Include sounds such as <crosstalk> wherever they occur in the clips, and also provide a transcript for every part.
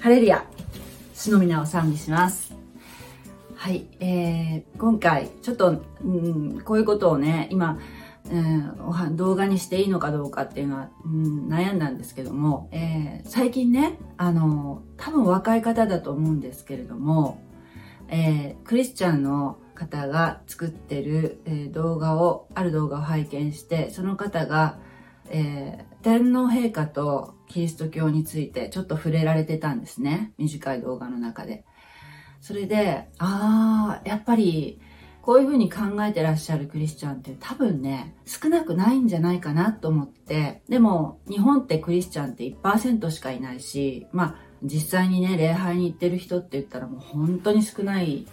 ハレルヤ篠宮を賛美します。はい、えー、今回ちょっと、うん、こういうことをね今えー、動画にしていいのかどうかっていうのは、うん、悩んだんですけども、えー、最近ね、あの、多分若い方だと思うんですけれども、えー、クリスチャンの方が作ってる、え、動画を、ある動画を拝見して、その方が、えー、天皇陛下とキリスト教についてちょっと触れられてたんですね。短い動画の中で。それで、ああ、やっぱり、こういうふうに考えてらっしゃるクリスチャンって多分ね、少なくないんじゃないかなと思って、でも日本ってクリスチャンって1%しかいないし、まあ実際にね、礼拝に行ってる人って言ったらもう本当に少ない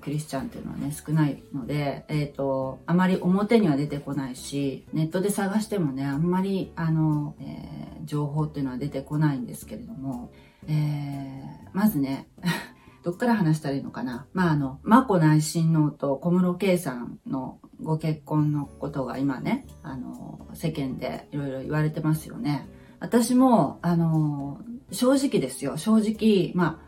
クリスチャンっていうのはね、少ないので、えっ、ー、と、あまり表には出てこないし、ネットで探してもね、あんまり、あの、えー、情報っていうのは出てこないんですけれども、えまずね、<laughs> どっから話したらいいのかな。まあ、あの、眞子内親王と小室圭さんのご結婚のことが今ね、あの、世間でいろいろ言われてますよね。私も、あの、正直ですよ。正直、ま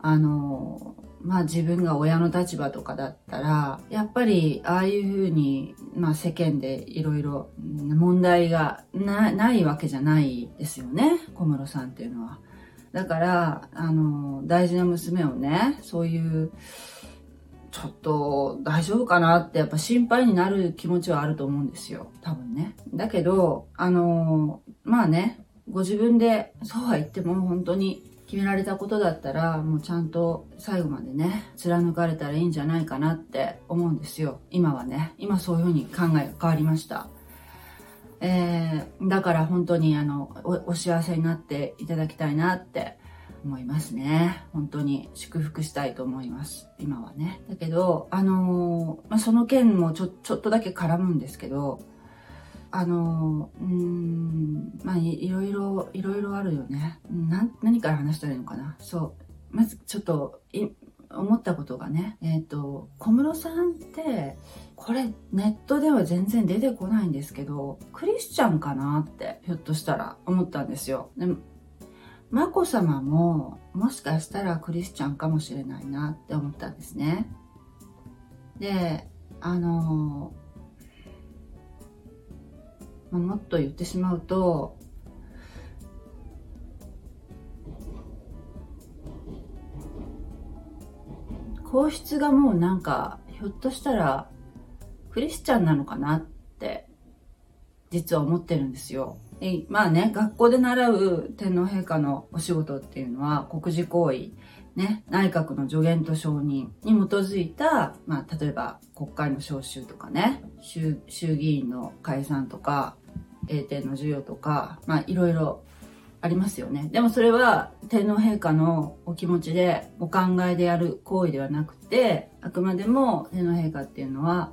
あ、あの、まあ自分が親の立場とかだったら、やっぱりああいうふうに、まあ世間でいろいろ問題がないわけじゃないですよね。小室さんっていうのは。だから、あの、大事な娘をね、そういう、ちょっと大丈夫かなってやっぱ心配になる気持ちはあると思うんですよ。多分ね。だけど、あの、まあね、ご自分でそうは言っても本当に決められたことだったら、もうちゃんと最後までね、貫かれたらいいんじゃないかなって思うんですよ。今はね。今そういうふうに考えが変わりました。えー、だから本当にあのお、幸せになっていただきたいなって思いますね。本当に祝福したいと思います。今はね。だけど、あのー、まあ、その件もちょ、ちょっとだけ絡むんですけど、あの、うん、まあい、ろいろ、いろいろあるよね。な、何から話したらいいのかな？そう。まずちょっと、思ったことがね、えっ、ー、と、小室さんって、これネットでは全然出てこないんですけど、クリスチャンかなって、ひょっとしたら思ったんですよ。でも、眞子さまも、もしかしたらクリスチャンかもしれないなって思ったんですね。で、あのもっと言ってしまうと皇室がもうなんかひょっとしたらクリスチャンなのかなって実は思ってるんですよ。まあね、学校で習う天皇陛下のお仕事っていうのは国事行為、ね、内閣の助言と承認に基づいた、まあ例えば国会の召集とかね、衆議院の解散とか、英帝の授与とか、まあいろいろありますよね。でもそれは天皇陛下のお気持ちで、お考えでやる行為ではなくて、あくまでも天皇陛下っていうのは、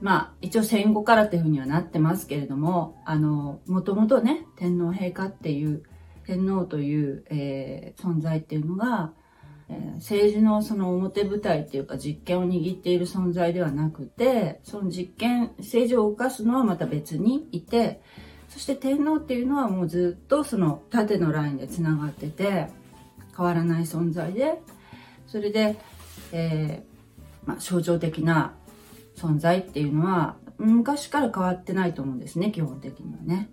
まあ一応戦後からっていうふうにはなってますけれども、あの、もともとね、天皇陛下っていう、天皇という、えー、存在っていうのが、え政治のその表舞台っていうか実権を握っている存在ではなくて、その実権、政治を動かすのはまた別にいて、そして天皇っていうのはもうずっとその縦のラインでつながってて、変わらない存在で、それで、えー、まあ、象徴的な存在っていうのは昔から変わってないと思うんですね、基本的にはね。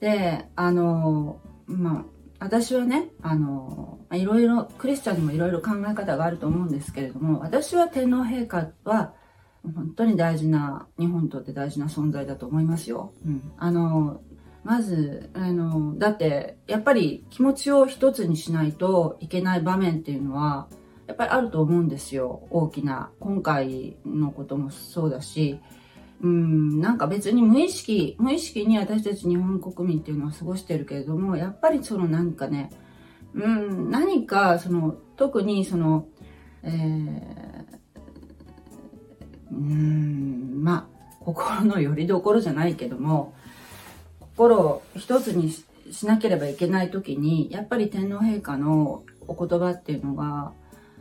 で、あの、まあ、私はね、あの、いろいろ、クリスチャンにもいろいろ考え方があると思うんですけれども、私は天皇陛下は、本当に大事な、日本にとって大事な存在だと思いますよ。うん。あの、まず、あの、だって、やっぱり気持ちを一つにしないといけない場面っていうのは、やっぱりあると思うんですよ。大きな。今回のこともそうだし、うん、なんか別に無意識、無意識に私たち日本国民っていうのは過ごしてるけれども、やっぱりそのなんかね、うん、何かその、特にその、えー、うん、まあ、心の拠り所じゃないけども、心を一つにしなければいけない時に、やっぱり天皇陛下のお言葉っていうのが、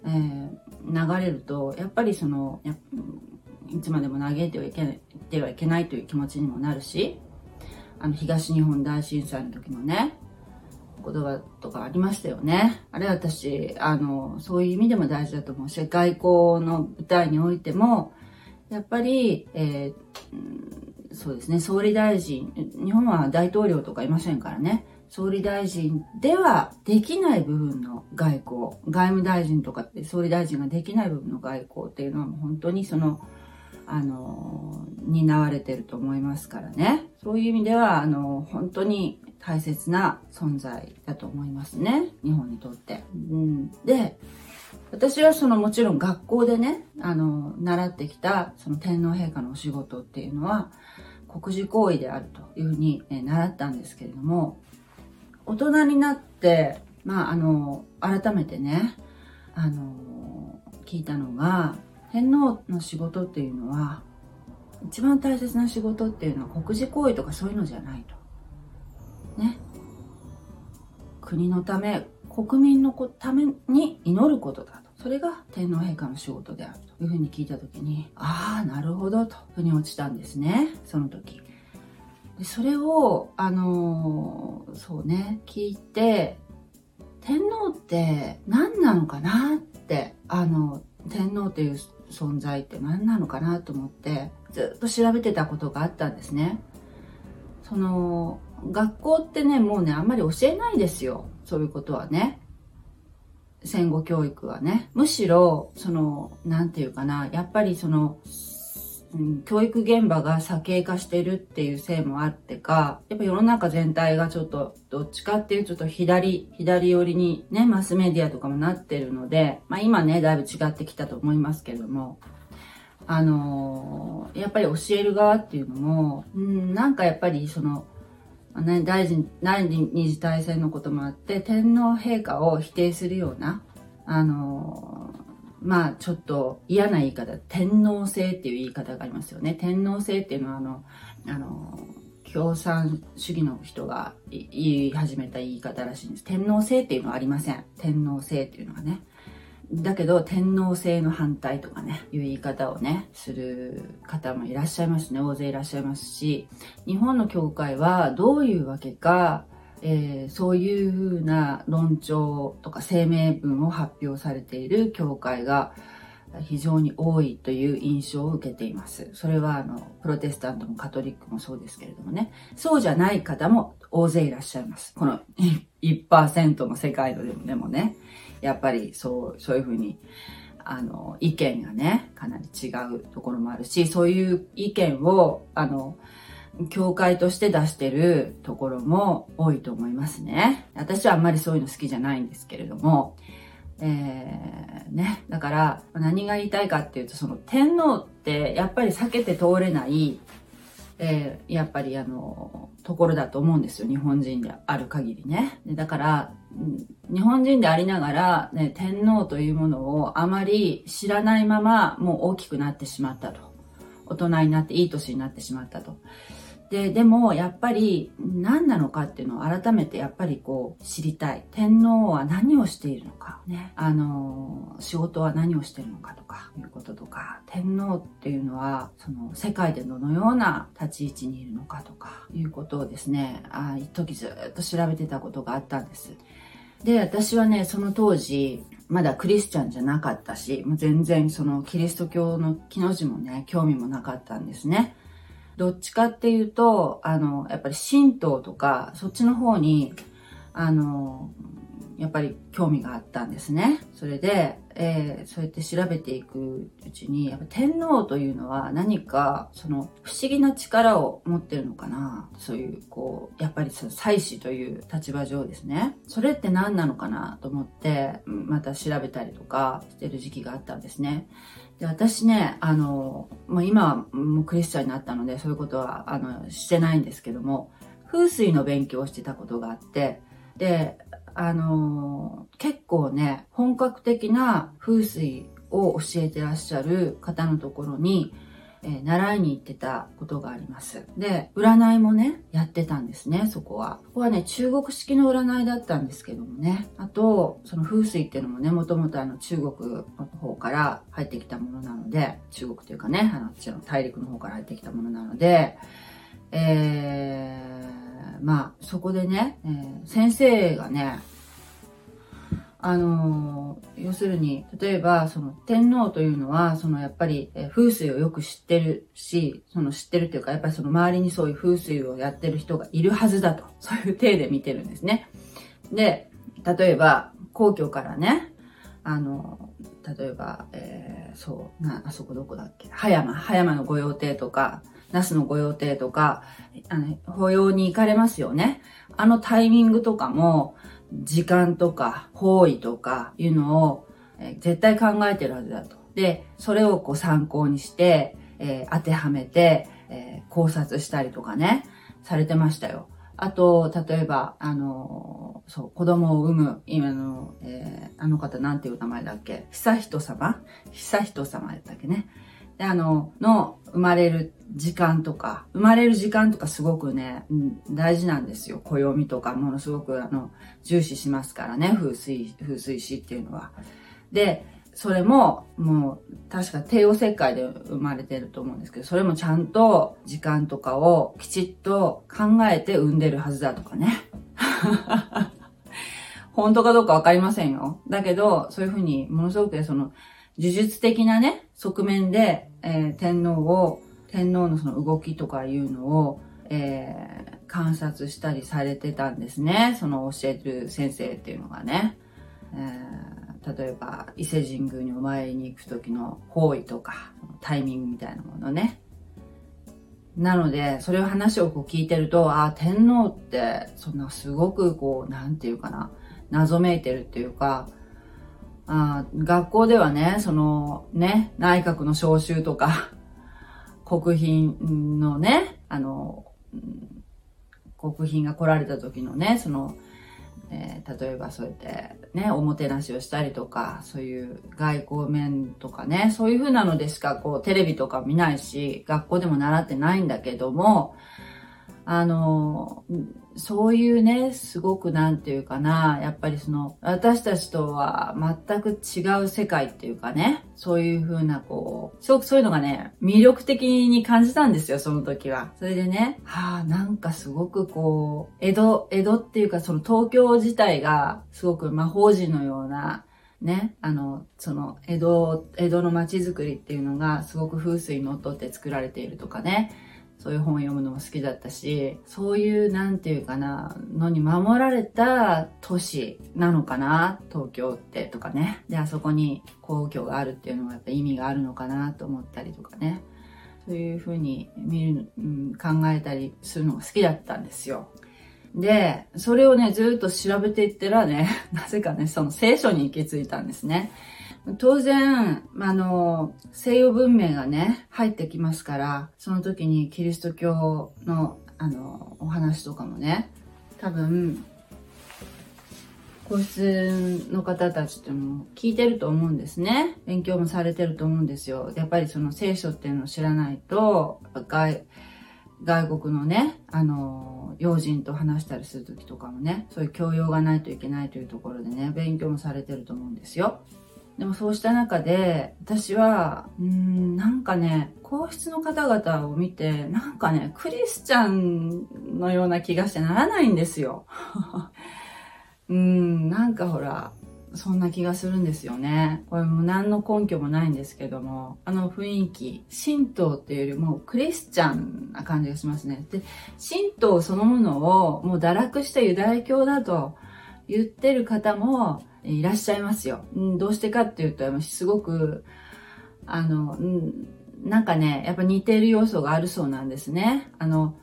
えー、流れると、やっぱりその、いつまでも嘆いてはいけないてはいけないという気持ちにもなるし、あの、東日本大震災の時のね、言葉とかありましたよね。あれ私、あの、そういう意味でも大事だと思うし、外交の舞台においても、やっぱり、えー、そうですね、総理大臣、日本は大統領とかいませんからね、総理大臣ではできない部分の外交、外務大臣とかって総理大臣ができない部分の外交っていうのはもう本当にその、あの、担われてると思いますからね。そういう意味では、あの、本当に大切な存在だと思いますね。日本にとって。うん、で、私はそのもちろん学校でね、あの、習ってきたその天皇陛下のお仕事っていうのは、国事行為であるというふうに、え習ったんですけれども、大人になって、まあ、あの、改めてね、あの、聞いたのが、天皇の仕事っていうのは、一番大切な仕事っていうのは国事行為とかそういうのじゃないと。ね。国のため、国民のために祈ることだと。それが天皇陛下の仕事であるというふうに聞いたときに、ああ、なるほどと、腑に落ちたんですね。その時。でそれを、あのー、そうね、聞いて、天皇って何なのかなって、あの、天皇っていう存在って何なのかなと思ってずっと調べてたことがあったんですね。その学校ってねもうねあんまり教えないですよそういうことはね。戦後教育はね。むしろその何て言うかなやっぱりそのうん、教育現場が左傾化してるっていうせいもあってか、やっぱ世の中全体がちょっと、どっちかっていうちょっと左、左寄りにね、マスメディアとかもなってるので、まあ今ね、だいぶ違ってきたと思いますけども、あのー、やっぱり教える側っていうのも、うん、なんかやっぱりその、ね、大臣、第二次大戦のこともあって、天皇陛下を否定するような、あのーまあちょっと嫌な言い方、天皇制っていう言い方がありますよね。天皇制っていうのはあの、あの、共産主義の人が言い始めた言い方らしいんです。天皇制っていうのはありません。天皇制っていうのはね。だけど、天皇制の反対とかね、いう言い方をね、する方もいらっしゃいますね。大勢いらっしゃいますし、日本の教会はどういうわけか、えー、そういうふうな論調とか声明文を発表されている教会が非常に多いという印象を受けています。それはあの、プロテスタントもカトリックもそうですけれどもね、そうじゃない方も大勢いらっしゃいます。この <laughs> 1%の世界のでもでもね、やっぱりそう、そういうふうに、あの、意見がね、かなり違うところもあるし、そういう意見を、あの、教会として出してるところも多いと思いますね。私はあんまりそういうの好きじゃないんですけれども、えー、ね。だから、何が言いたいかっていうと、その天皇ってやっぱり避けて通れない、えー、やっぱりあの、ところだと思うんですよ。日本人である限りね。だから、日本人でありながら、ね、天皇というものをあまり知らないままもう大きくなってしまったと。大人になっていい年になってしまったと。で、でもやっぱり何なのかっていうのを改めてやっぱりこう知りたい。天皇は何をしているのか、ね。あの、仕事は何をしているのかとかいうこととか、天皇っていうのはその世界でどのような立ち位置にいるのかとかいうことをですね、あ一時ずっと調べてたことがあったんです。で、私はね、その当時、まだクリスチャンじゃなかったし、もう全然そのキリスト教の木の字もね、興味もなかったんですね。どっちかっていうと、あの、やっぱり神道とか、そっちの方に、あの、やっぱり興味があったんですね。それで、えー、そうやって調べていくうちに、やっぱ天皇というのは何か、その不思議な力を持ってるのかな。そういう、こう、やっぱりその祭祀という立場上ですね。それって何なのかなと思って、また調べたりとかしてる時期があったんですね。で私ね、あの、まあ、今はもうクリスチャンになったので、そういうことは、あの、してないんですけども、風水の勉強をしてたことがあって、で、あの、結構ね、本格的な風水を教えてらっしゃる方のところに、えー、習いに行ってたことがあります。で、占いもね、やってたんですね、そこは。ここはね、中国式の占いだったんですけどもね。あと、その風水っていうのもね、もともとあの中国の方から入ってきたものなので、中国というかね、あの、あっちの大陸の方から入ってきたものなので、えー、まあ、そこでね、えー、先生がね、あのー、要するに、例えば、その天皇というのは、そのやっぱり、えー、風水をよく知ってるし、その知ってるっていうか、やっぱりその周りにそういう風水をやってる人がいるはずだと、そういう体で見てるんですね。で、例えば、皇居からね、あの、例えば、えー、そう、な、あそこどこだっけ？葉山、葉山の御用邸とか、那須の御用邸とか、あの、法要に行かれますよね。あのタイミングとかも、時間とか方位とかいうのを、え、絶対考えてるはずだと。で、それをこう参考にして、えー、当てはめて、えー、考察したりとかね、されてましたよ。あと、例えば、あの、そう、子供を産む、今の、えー、あの方なんていう名前だっけ？久人様？久人様やったっけね？で、あの、の生まれる時間とか、生まれる時間とかすごくね、うん、大事なんですよ。暦とかものすごくあの、重視しますからね、風水、風水師っていうのは。で、それも、もう、確か帝王切開で生まれてると思うんですけど、それもちゃんと時間とかをきちっと考えて産んでるはずだとかね。<laughs> 本当かどうかわかりませんよ。だけど、そういうふうに、ものすごくその、呪術的なね、側面で、えー、天皇を天皇のその動きとかいうのを、えー、観察したりされてたんですね。その教えてる先生っていうのがね。えー、例えば、伊勢神宮にお参りに行く時の方位とか、タイミングみたいなものね。なので、それを話をこう聞いてると、ああ、天皇って、そんなすごくこう、なんていうかな、謎めいてるっていうか、あ学校ではね、そのね、内閣の召集とか、<laughs> 国賓のね、あの、国賓が来られた時のね、その、えー、例えばそうやってね、おもてなしをしたりとか、そういう外交面とかね、そういう風なのでしかこうテレビとか見ないし、学校でも習ってないんだけども、あの、そういうね、すごくなんていうかな、やっぱりその、私たちとは全く違う世界っていうかね、そういう風なこう、すごくそういうのがね、魅力的に感じたんですよ、その時は。それでね、はあ、なんかすごくこう、江戸、江戸っていうかその東京自体がすごく魔法陣のような、ね、あの、その、江戸、江戸の街づくりっていうのがすごく風水にのっとって作られているとかね、そういう本を読むのも好きだったし、そういう、なんていうかな、のに守られた都市なのかな、東京ってとかね。で、あそこに皇居があるっていうのはやっぱ意味があるのかなと思ったりとかね。そういうふうに見る、うん、考えたりするのが好きだったんですよ。で、それをね、ずっと調べていったらね、<laughs> なぜかね、その聖書に行き着いたんですね。当然、あの、西洋文明がね、入ってきますから、その時にキリスト教の、あの、お話とかもね、多分、皇室の方たちっても聞いてると思うんですね。勉強もされてると思うんですよ。やっぱりその聖書っていうのを知らないと、外、外国のね、あの、要人と話したりする時とかもね、そういう教養がないといけないというところでね、勉強もされてると思うんですよ。でもそうした中で、私は、うん、なんかね、皇室の方々を見て、なんかね、クリスチャンのような気がしてならないんですよ。<laughs> うん、なんかほら、そんな気がするんですよね。これも何の根拠もないんですけども、あの雰囲気、神道っていうよりもクリスチャンな感じがしますね。で、神道そのものをもう堕落したユダヤ教だと言ってる方も、いらっしゃいますよ。うん、どうしてかっていうと、すごく、あの、うん、なんかね、やっぱ似ている要素があるそうなんですね。あの、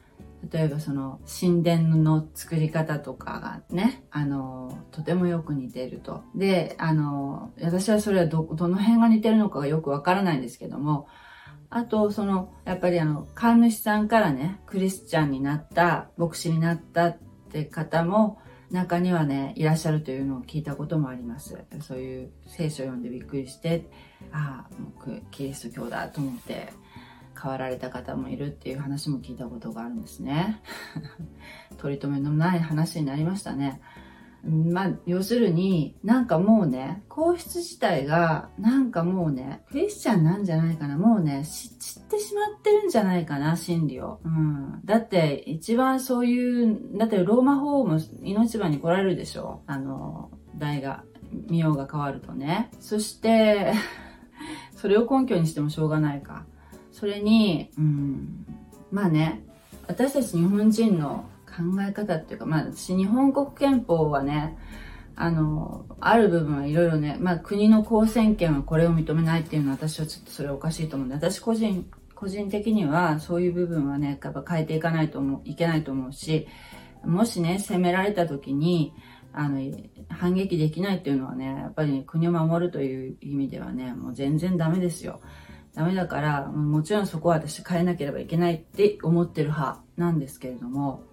例えばその神殿の作り方とかがね、あの、とてもよく似ていると。で、あの、私はそれはど、どの辺が似てるのかがよくわからないんですけども、あと、その、やっぱりあの、神主さんからね、クリスチャンになった、牧師になったって方も、中にはね、いらっしゃるというのを聞いたこともあります。そういう聖書を読んでびっくりして、ああ、僕キリスト教だと思って変わられた方もいるっていう話も聞いたことがあるんですね。<laughs> 取り留めのない話になりましたね。まあ、要するに、なんかもうね、皇室自体が、なんかもうね、クリスチャンなんじゃないかな。もうね、知ってしまってるんじゃないかな、真理を。うん。だって、一番そういう、だってローマ法王も命番に来られるでしょ。あの、代が、名が変わるとね。そして、<laughs> それを根拠にしてもしょうがないか。それに、うん、まあね、私たち日本人の考え方っていうか、まあ私日本国憲法はね、あの、ある部分はいろいろね、まあ国の公選権はこれを認めないっていうのは私はちょっとそれおかしいと思うんで、私個人、個人的にはそういう部分はね、やっぱ変えていかないと思う、いけないと思うし、もしね、責められた時に、あの、反撃できないっていうのはね、やっぱり、ね、国を守るという意味ではね、もう全然ダメですよ。ダメだから、もちろんそこは私変えなければいけないって思ってる派なんですけれども、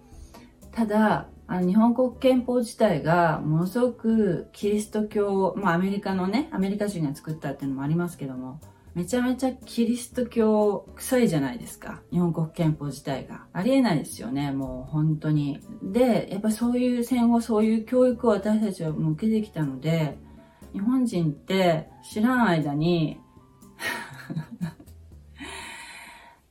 ただ、あの日本国憲法自体がものすごくキリスト教、まあアメリカのね、アメリカ人が作ったっていうのもありますけども、めちゃめちゃキリスト教臭いじゃないですか。日本国憲法自体が。ありえないですよね、もう本当に。で、やっぱそういう戦後そういう教育を私たちは受けてきたので、日本人って知らん間に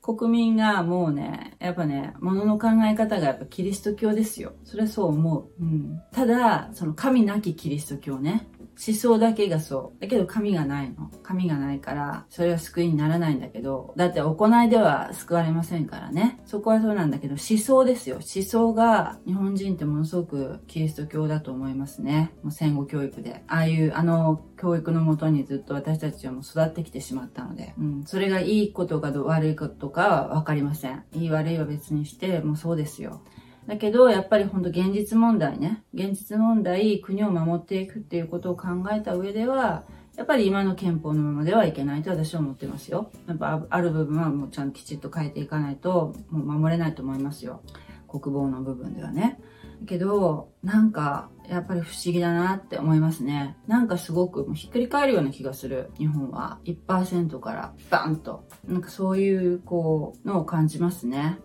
国民がもうね、やっぱね、物の考え方がやっぱキリスト教ですよ。それはそう思う。うん。ただ、その神なきキリスト教ね。思想だけがそう。だけど神がないの。神がないから、それは救いにならないんだけど、だって行いでは救われませんからね。そこはそうなんだけど、思想ですよ。思想が日本人ってものすごくキリスト教だと思いますね。もう戦後教育で。ああいう、あの教育のもとにずっと私たちはもう育ってきてしまったので、うん。それがいいことか悪いことかはわかりません。いい悪いは別にして、もうそうですよ。だけど、やっぱり本当現実問題ね。現実問題、国を守っていくっていうことを考えた上では、やっぱり今の憲法のままではいけないと私は思ってますよ。やっぱある部分はもうちゃんときちっと変えていかないと、もう守れないと思いますよ。国防の部分ではね。けど、なんか、やっぱり不思議だなって思いますね。なんかすごくひっくり返るような気がする。日本は1%からバンと。なんかそういう、こう、のを感じますね。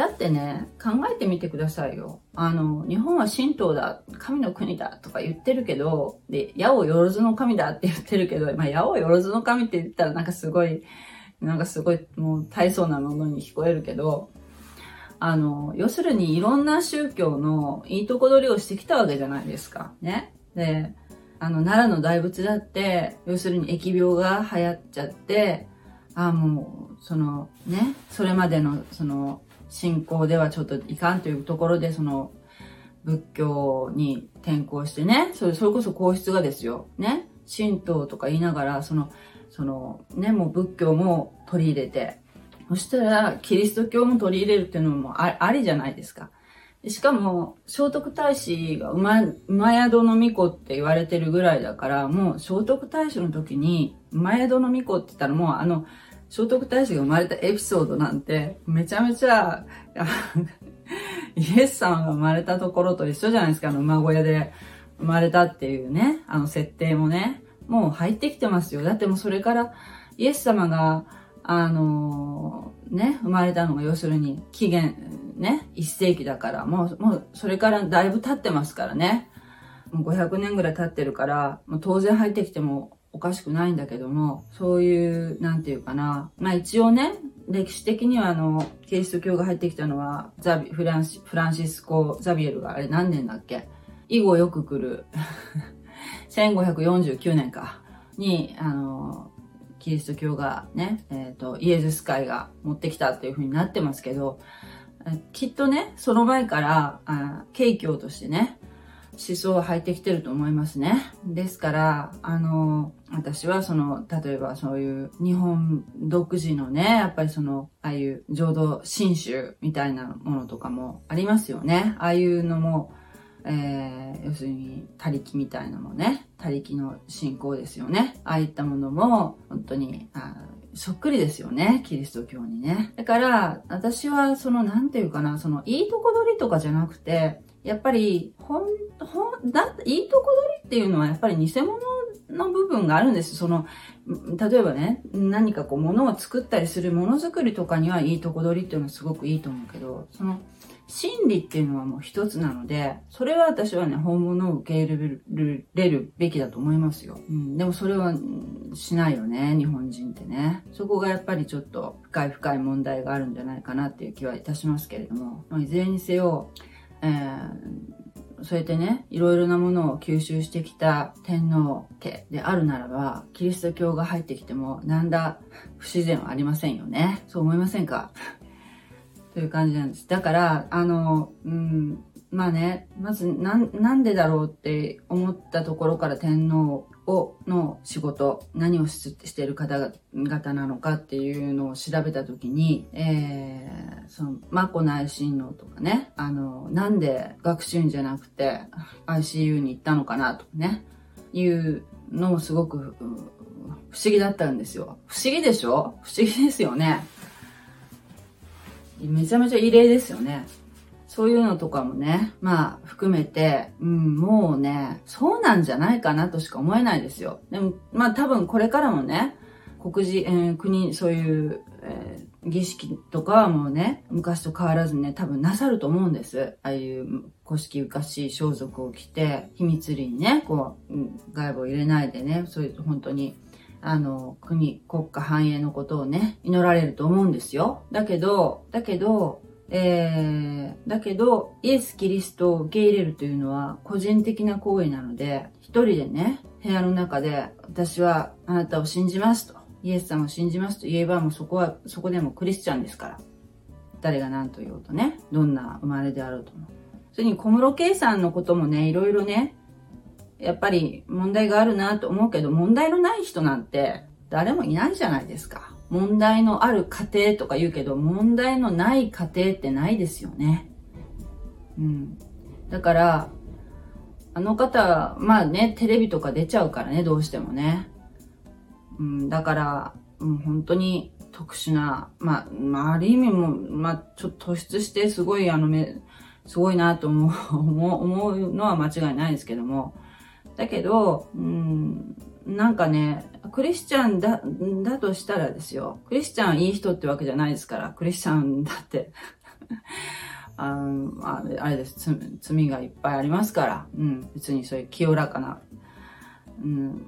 だってね、考えてみてくださいよ。あの、日本は神道だ、神の国だとか言ってるけど、で、矢をよろずの神だって言ってるけど、まあ、矢をよろずの神って言ったらなんかすごい、なんかすごいもう大層なものに聞こえるけど、あの、要するにいろんな宗教のいいとこ取りをしてきたわけじゃないですか。ね。で、あの、奈良の大仏だって、要するに疫病が流行っちゃって、あもう、そのね、それまでの、その、信仰ではちょっといかんというところで、その、仏教に転向してね、それ、それこそ皇室がですよ。ね。神道とか言いながら、その、その、ね、もう仏教も取り入れて、そしたら、キリスト教も取り入れるっていうのもありじゃないですか。しかも、聖徳太子が馬、馬宿の巫女って言われてるぐらいだから、もう聖徳太子の時に、馬宿の巫女って言ったらもうあの、聖徳太子が生まれたエピソードなんて、めちゃめちゃ、<laughs> イエス様が生まれたところと一緒じゃないですか、あの馬小屋で生まれたっていうね、あの設定もね、もう入ってきてますよ。だってもうそれから、イエス様が、あのー、ね、生まれたのが要するに紀元ね、1世紀だから、もう、もうそれからだいぶ経ってますからね。もう500年ぐらい経ってるから、もう当然入ってきてもおかしくないんだけども、そういう、なんていうかな。まあ一応ね、歴史的にはあの、キリスト教が入ってきたのは、ザビ、フランシ、フランシスコ・ザビエルがあれ何年だっけ？以後よく来る。<laughs> 1549年か、に、あの、キリスト教がね、えっ、ー、と、イエズス会が持ってきたっていう風になってますけど、きっとね、その前から、あ景況としてね、思想は入ってきてると思いますね。ですから、あの、私はその、例えばそういう日本独自のね、やっぱりその、ああいう浄土真宗みたいなものとかもありますよね。ああいうのも、えー、要するに、他力みたいなのもね、他力の信仰ですよね。ああいったものも、本当に、あそっくりですよね。キリスト教にね。だから、私は、その、なんていうかな、その、いいとこ取りとかじゃなくて、やっぱり、ほん、ほん、だ、いいとこ取りっていうのはやっぱり偽物の部分があるんです。その、例えばね、何かこう物を作ったりするものづくりとかにはいいとこ取りっていうのはすごくいいと思うけど、その、真理っていうのはもう一つなので、それは私はね、本物を受け入れるべきだと思いますよ。うん、でもそれはしないよね、日本人ってね。そこがやっぱりちょっと深い深い問題があるんじゃないかなっていう気はいたしますけれども、まあ、いずれにせよ、えー、そうやってね、いろいろなものを吸収してきた天皇家であるならば、キリスト教が入ってきても、なんだ不自然はありませんよね。そう思いませんか？<laughs> という感じなんです。だから、あの、うん、まあね、まずな、なんでだろうって思ったところから天皇を、の仕事、何をしている方々なのかっていうのを調べたときに、えー、その、マコ内親王とかね、あの、なんで学習院じゃなくて ICU に行ったのかなとかね、いうのもすごく不思議だったんですよ。不思議でしょ？不思議ですよね。めちゃめちゃ異例ですよね。そういうのとかもね、まあ含めて、うん、もうね、そうなんじゃないかなとしか思えないですよ。でも、まあ多分これからもね、国事、えー、国、そういう、えー、儀式とかはもうね、昔と変わらずね、多分なさると思うんです。ああいう古式ゆかしい装束を着て、秘密裏にね、こう、外部を入れないでね、そういう本当にあの、国、国家繁栄のことをね、祈られると思うんですよ。だけど、だけど、えー、だけど、イエス・キリストを受け入れるというのは個人的な行為なので、一人でね、部屋の中で、私はあなたを信じますと、イエス様を信じますと言えば、もうそこは、そこでもクリスチャンですから。誰が何と言おうとね、どんな生まれであろうとも。それに小室圭さんのこともね、いろいろね、やっぱり問題があるなと思うけど、問題のない人なんて誰もいないじゃないですか。問題のある家庭とか言うけど、問題のない家庭ってないですよね。うん。だから、あの方、まあね、テレビとか出ちゃうからね、どうしてもね。うん、だから、うん、本当に特殊な、まあ、まあ、ある意味も、まあ、ちょっと突出してすごいあのめ、すごいなと <laughs> 思う、思うのは間違いないですけども、だけど、うん、なんかね、クリスチャンだ、だとしたらですよ。クリスチャンいい人ってわけじゃないですから、クリスチャンだって。<laughs> あああれです。罪、罪がいっぱいありますから、うん、別にそういう清らかな、うん、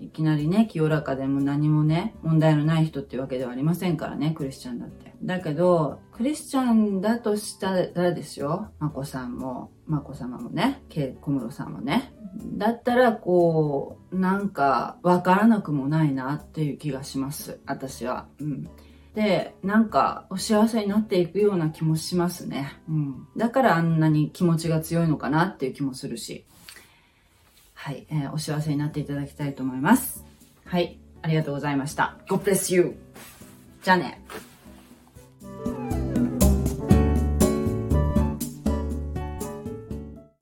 いきなりね、清らかでも何もね、問題のない人ってわけではありませんからね、クリスチャンだって。だけど、クリスチャンだとしたらですよ、まこさんも、まこ様もね、小室さんもね、だったら、こう、なんか、わからなくもないなっていう気がします。私は。うん。で、なんか、お幸せになっていくような気もしますね。うん。だからあんなに気持ちが強いのかなっていう気もするし。はい。えー、お幸せになっていただきたいと思います。はい。ありがとうございました。God bless you! じゃあね。